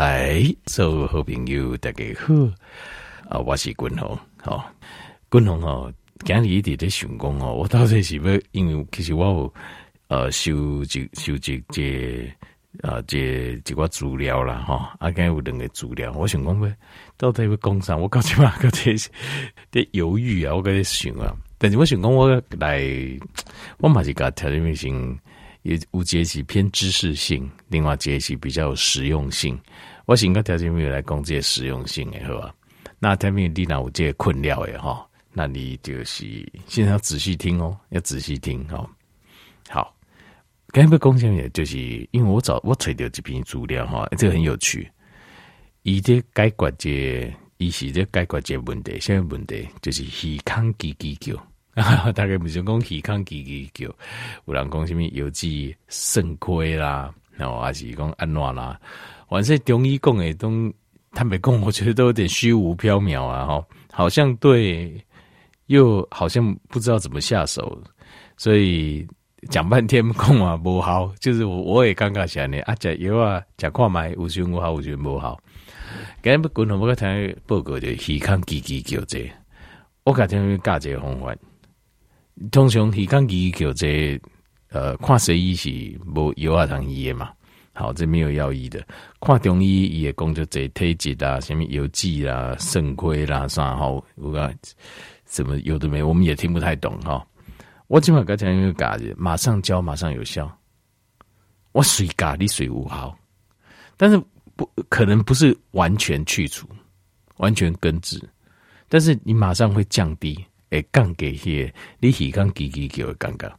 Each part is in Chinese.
哎，所有好朋友大家好，啊，我是君宏，好，君宏哦，今日一直在想讲哦，我到底是要，因为其实我有呃收集收集这啊这几个资料啦，哈，啊，今有两个资料，我想讲要到底要讲啥，我到即嘛，个 在在犹豫啊，我在想啊，但是我想讲我来，我嘛是甲条件性。也有节是偏知识性，另外节是比较有实用性。我先个条件没有来讲这些实用性诶，好吧？那条件你那有这些困扰诶，哈，那你就是现在要仔细听哦，要仔细听哦。好，刚才讲下面就是因为我找我找到这篇资料哈，这个很有趣。伊这解决这，伊是这解决这问题，现在问题？就是耳康叽叽叫。啊，大概不是讲耳孔叽叽叫，有人讲什么有机肾亏啦，然后还是讲安怎啦，反正中医讲的都坦白讲，我觉得都有点虚无缥缈啊，哈，好像对，又好像不知道怎么下手，所以讲半天讲啊无好，就是我我也尴尬起来呢，啊，讲有啊，讲看买有时我好，有时不好，今日不管我个听报告的耳孔叽叽叫这，我改天教这个方法。通常耳孔叽叽叫这呃，看西医是无药啊通医的嘛，好，这没有药医的。看中医伊会讲就这体质啊，什么油剂啦、肾亏啦啥好，有个什么有的没，我们也听不太懂哈。我今晚刚讲一个嘎子，马上教，马上有效。我水嘎你水无好，但是不可能不是完全去除，完全根治，但是你马上会降低。会，降给些你耳孔叽叽叫的感觉，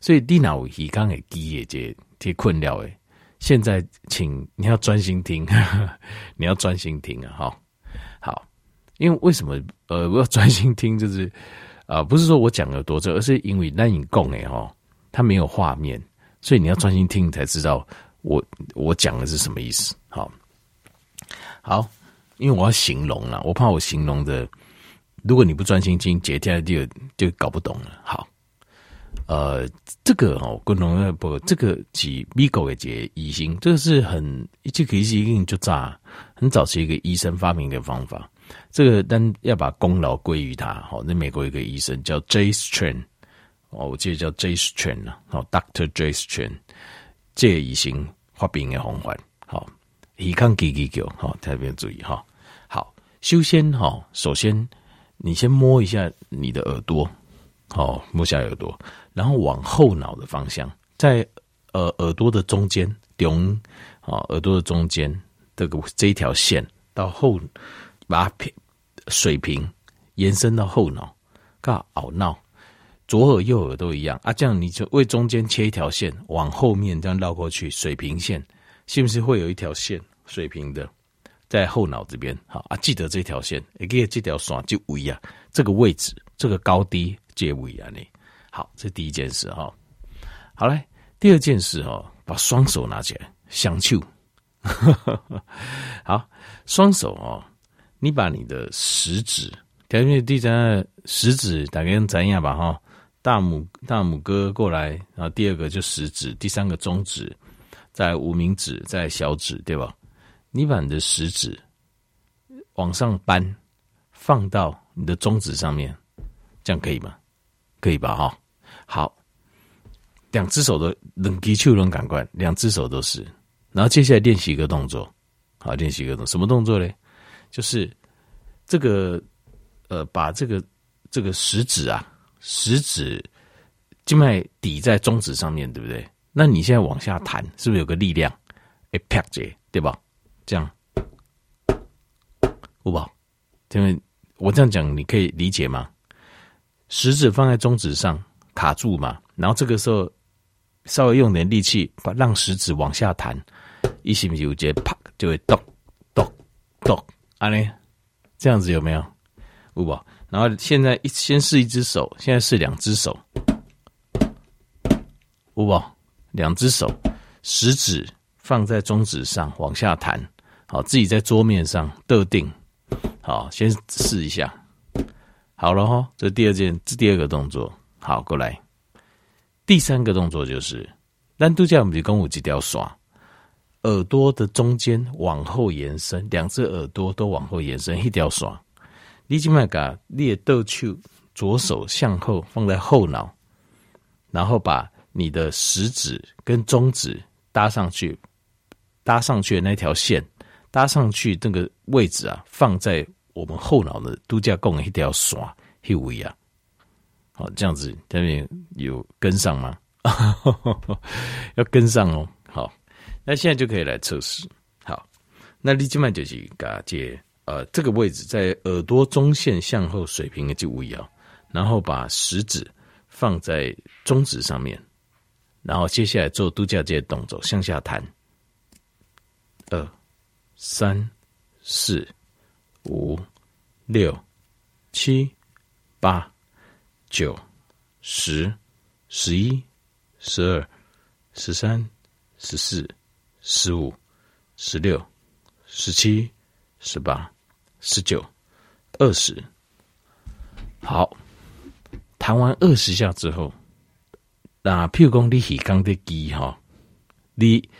所以你若有耳孔会叽的这这困扰诶，现在请你要专心听，你要专心听啊！哈，好，因为为什么呃我要专心听？就是啊、不是说我讲的多这，而是因为那你讲诶哈，它没有画面，所以你要专心听才知道我我讲的是什么意思。好，好，因为我要形容了，我怕我形容的。如果你不专心听，接下来就就搞不懂了。好，呃，这个哦，共同不，这个几米狗的解医生，这个是很这个是一定就炸，很早是一个医生发明的方法。这个但要把功劳归于他。好，那美国一个医生叫 J. Strang，哦，我记得叫 J. Strang 啊，好，Doctor J. Strang，这个医生发病的红环。好，耳孔叽叽叫，好，特别注意哈。好，修仙哈，首先。你先摸一下你的耳朵，好，摸下耳朵，然后往后脑的方向，在呃耳朵的中间，中啊耳朵的中间这个这一条线到后，把它平水平延伸到后脑，嘎懊恼，左耳右耳都一样啊，这样你就为中间切一条线，往后面这样绕过去，水平线，是不是会有一条线水平的？在后脑这边，好啊，记得这条线，也记得这条线就位啊，这个位置，这个高低皆位啊，你好，这第一件事哈。好嘞，第二件事哈，把双手拿起来，相触。好，双手哦，你把你的食指，条件第三食指大概怎样吧哈，大拇大拇哥过来，然后第二个就食指，第三个中指，再无名指，再小指，对吧？你把你的食指往上扳，放到你的中指上面，这样可以吗？可以吧？哈，好，两只手都能击触能感官，两只手都是。然后接下来练习一个动作，好，练习一个动，什么动作嘞？就是这个呃，把这个这个食指啊，食指静脉抵在中指上面对不对？那你现在往下弹，是不是有个力量？哎，啪姐，对吧？这样，五宝，因为我这样讲，你可以理解吗？食指放在中指上卡住嘛，然后这个时候稍微用点力气，把让食指往下弹，一吸不接，啪就会咚咚咚，啊嘞，这样子有没有？五宝，然后现在一先试一只手，现在试两只手，五宝，两只手，食指放在中指上往下弹。好，自己在桌面上得定。好，先试一下。好了哈，这第二件，这第二个动作。好，过来。第三个动作就是，咱度假我们就讲有几条线，耳朵的中间往后延伸，两只耳朵都往后延伸一条刷。你今麦把你的倒手左手向后放在后脑，然后把你的食指跟中指搭上去，搭上去的那条线搭上去那个位置啊，放在我们后脑的度假贡一条线一位啊。好，这样子下面有跟上吗？要跟上哦。好，那现在就可以来测试。好，那你今麦就是嘎接。呃，这个位置在耳朵中线向后水平的就位啊，然后把食指放在中指上面，然后接下来做度假界的动作，向下弹，二、三、四、五、六、七、八、九、十、十一、十二、十三、十四、十五、十六、十七、十八。十九、二十，好，弹完二十下之后，那譬如讲你耳康的机哈，你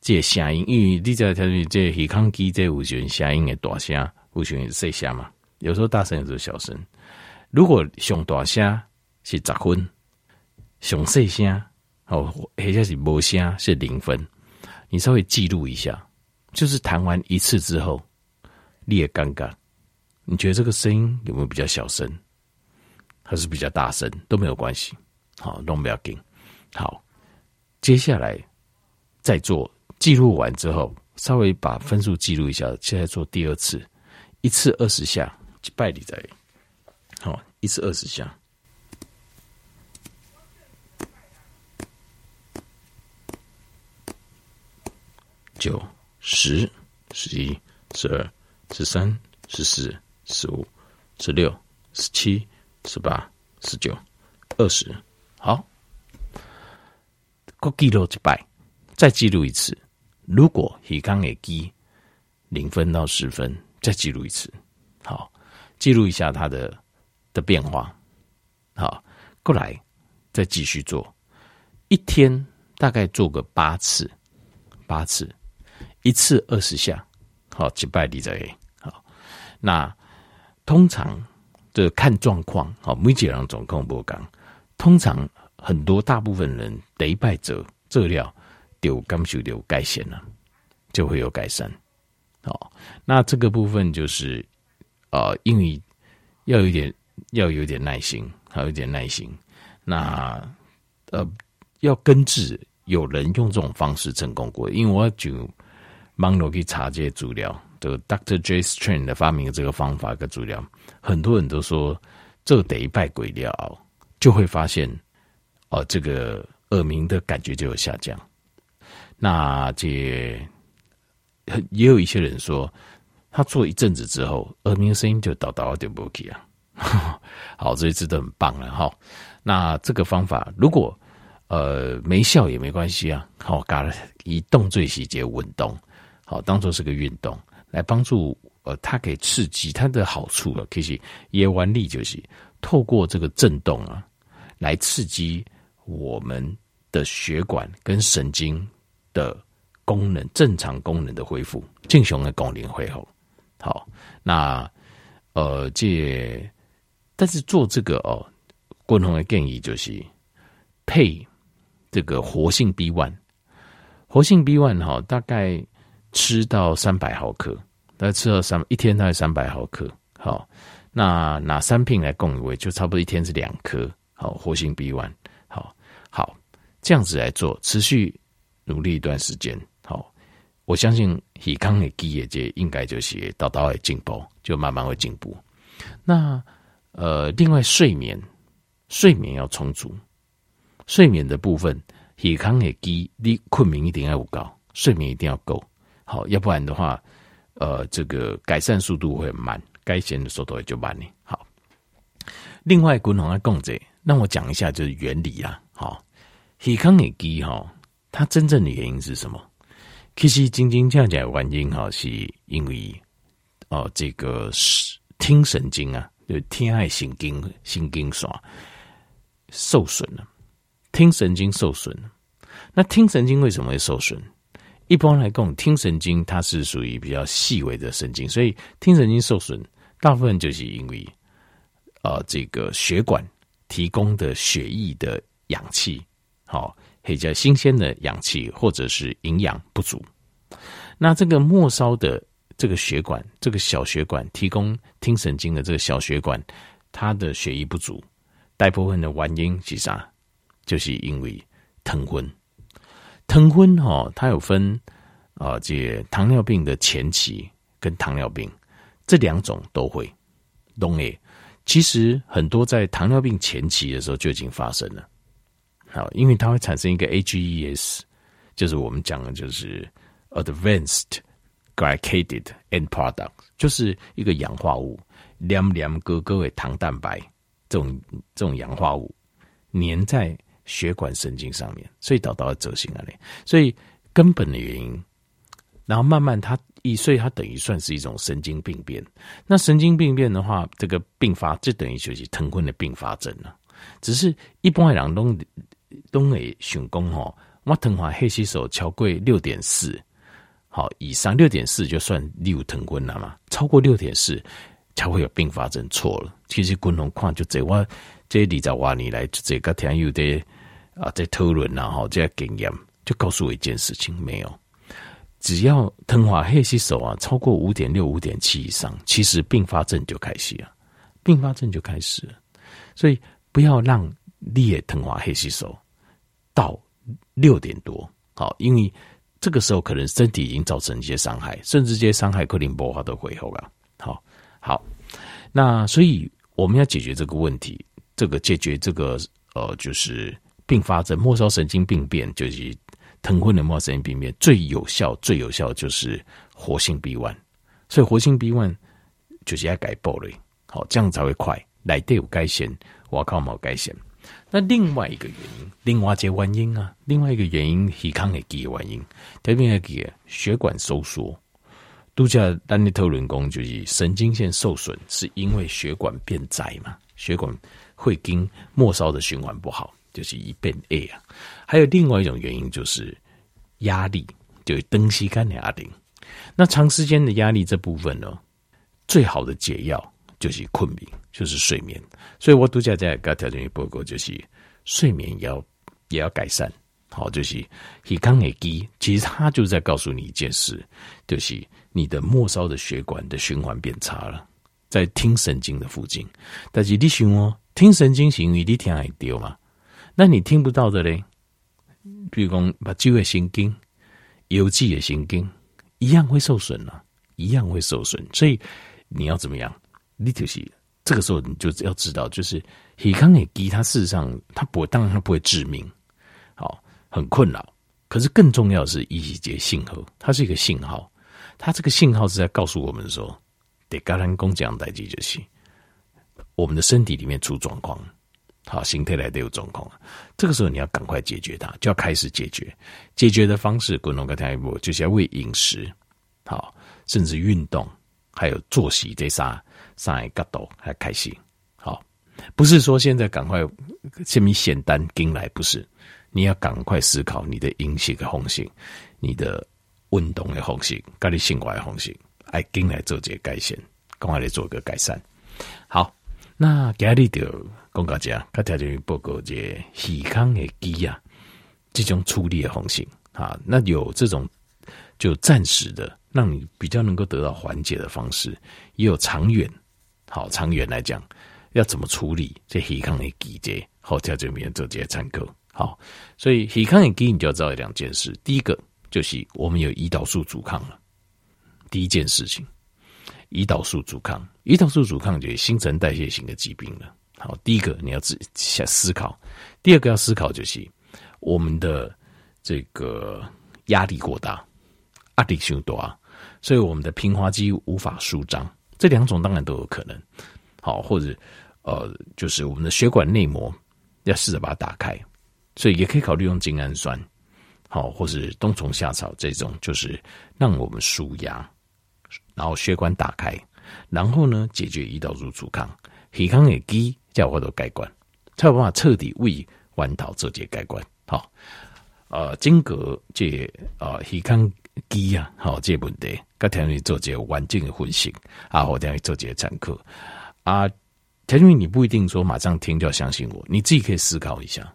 这声音，因为你在调整这耳康机这有选声音的大声，有选细声嘛，有时候大声，有时候小声。如果上大声是十分，上细声哦，或者是无声是零分，你稍微记录一下，就是弹完一次之后。你也尴尬，你觉得这个声音有没有比较小声，还是比较大声都没有关系，好，都不要紧。好，接下来再做记录完之后，稍微把分数记录一下。现在做第二次，一次二十下，拜你在，好，一次二十下，九、十、十一、十二。十三、十四、十五、十六、十七、十八、十九、二十，好，过记录一百，再记录一次。如果耳康的记零分到十分，再记录一次。好，记录一下它的的变化。好，过来再继续做，一天大概做个八次，八次，一次二十下。好，击败你在好。那通常这看状况，好，每几人总共不讲。通常很多大部分人得拜者这料丢感受丢改善了，就会有改善。好，那这个部分就是呃，因为要有点要有点耐心，还有点耐心。那呃，要根治有人用这种方式成功过，因为我就。网络去查这些资料，这个 Dr. J. Strain 的发明的这个方法跟资料，很多人都说这得一拜鬼了，就会发现哦，这个耳鸣的感觉就有下降。那这也有一些人说，他做一阵子之后，耳鸣声音就倒倒就不起啊。好，这一次都很棒了哈。那这个方法如果呃没效也没关系啊，好，搞了以动最细节稳动。好，当做是个运动来帮助，呃，它可以刺激它的好处了。其实也完力就是透过这个震动啊，来刺激我们的血管跟神经的功能，正常功能的恢复，正常的功能恢复。好，那呃，这但是做这个哦，共同的建议就是配这个活性 B one，活性 B one 哈，大概。吃到三百毫克，大概吃到三一天大概三百毫克。好，那拿三片来供一位，就差不多一天是两颗。好，活性 B one。好，好，这样子来做，持续努力一段时间。好，我相信耳康的记忆节应该就是到到会进步，就慢慢会进步。那呃，另外睡眠，睡眠要充足，睡眠的部分，耳康的基你困眠一定要有够，睡眠一定要够。好，要不然的话，呃，这个改善速度会很慢，改善的速度也就慢了。好，另外，滚筒的共者，让我讲一下就是原理啊。好，耳康耳机哈，它真正的原因是什么？其实，真正讲讲原因哈，是因为哦、这个听神经啊，就听爱神经神经线受损了，听神经受损了。那听神经为什么会受损？一般来讲，听神经它是属于比较细微的神经，所以听神经受损，大部分就是因为，呃，这个血管提供的血液的氧气，好，比较新鲜的氧气或者是营养不足。那这个末梢的这个血管，这个小血管提供听神经的这个小血管，它的血液不足，大部分的原因是啥？就是因为疼昏。疼昏哈，它有分啊、这糖尿病的前期跟糖尿病这两种都会，懂诶。其实很多在糖尿病前期的时候就已经发生了，好，因为它会产生一个 AGEs，就是我们讲的就是 Advanced Glycated End Product，就是一个氧化物，黏黏哥哥的糖蛋白这种这种氧化物粘在血管神经上面，所以导到了走形了嘞。所以根本的原因，然后慢慢它。一岁，它等于算是一种神经病变。那神经病变的话，这个并发就等于就是疼昏的并发症了。只是一般人都都会想讲吼，我糖化黑吸手超过六点四，好以上六点四就算有疼昏了嘛？超过六点四才会有并发症，错了。其实共同看就这我这二十多年来这个天有的啊在讨论然后这经验就告诉我一件事情，没有。只要糖化血吸收啊超过五点六、五点七以上，其实并发症就开始了，并发症就开始了。所以不要让你糖化黑吸收到六点多，好，因为这个时候可能身体已经造成一些伤害，甚至这些伤害可能无法都恢复了。好，好，那所以我们要解决这个问题，这个解决这个呃，就是并发症末梢神经病变，就是。疼昏的末梢神经病变最有效、最有效就是活性 B one，所以活性 B one 就是要改暴了，好，这样才会快。来对有改善，我靠冇改善。那另外一个原因，另外一个原因啊，另外一个原因，健康的几个原因，特别系血管收缩。度假当你讨论讲就是神经线受损，是因为血管变窄嘛？血管会经末梢的循环不好。就是一变 A 啊，还有另外一种原因就是压力，就是长时间的压力。那长时间的压力这部分呢，最好的解药就是困眠，就是睡眠。所以我独家在个条件报告，就是睡眠也要也要改善。好，就是体康也低，其实他就是在告诉你一件事，就是你的末梢的血管的循环变差了，在听神经的附近。但是你想哦，听神经是因为你听还丢嘛？那你听不到的嘞，比如讲把肌的神经、有机的神经一样会受损了，一样会受损。所以你要怎么样？你就是这个时候你就要知道，就是体康也低，它事实上它不会，当然它不会致命，好，很困扰。可是更重要的是一节信号，它是一个信号，它这个信号是在告诉我们说，得跟人讲讲代志就是，我们的身体里面出状况。好，形态来都有状况，这个时候你要赶快解决它，就要开始解决。解决的方式，滚龙跟下一步就是要为饮食，好，甚至运动，还有作息这仨三个角度来开始。好，不是说现在赶快这么简单进来，不是，你要赶快思考你的饮食的方式，你的运动的方式，跟你生活的方式，来进来做这个改善，赶快来做个改善。好，那今日就。讲到这，他条件报告这健康的机啊，这种处理的方式啊，那有这种就暂时的，让你比较能够得到缓解的方式，也有长远，好长远来讲，要怎么处理这健康的机这好条件里面做这些参考。好，所以健康的机你就要知道两件事，第一个就是我们有胰岛素阻抗了，第一件事情，胰岛素阻抗，胰岛素阻抗就是新陈代谢型的疾病了。好，第一个你要自下思考，第二个要思考就是我们的这个压力过大，压力太大，所以我们的平滑肌无法舒张，这两种当然都有可能。好，或者呃，就是我们的血管内膜要试着把它打开，所以也可以考虑用精氨酸，好，或是冬虫夏草这种，就是让我们舒压，然后血管打开，然后呢解决胰岛素阻抗，健康的机。叫我都改观，才有办法彻底为弯桃做这改观。好，呃，经过这呃耳腔机啊，好，这个问题，跟田瑞做这个完整的分析啊，或者做这个参考啊。田瑞，你不一定说马上听就要相信我，你自己可以思考一下，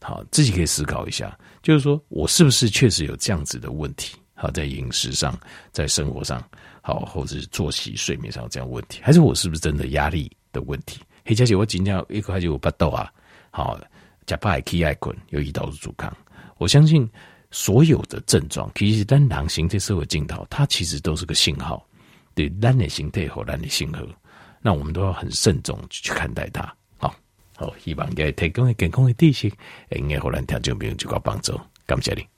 好，自己可以思考一下，就是说我是不是确实有这样子的问题？好，在饮食上，在生活上，好，或者是作息、睡眠上这样问题，还是我是不是真的压力的问题？黑，佳姐，我今天一开始我不抖啊，好，加派气爱困，有胰岛素阻抗。我相信所有的症状，其实单囊型这社会镜头，它其实都是个信号，对，单的形态和单的性格，那我们都要很慎重去看待它。好，好，希望给提供的健康的知识，应该和咱听众朋友就个帮助，感谢你。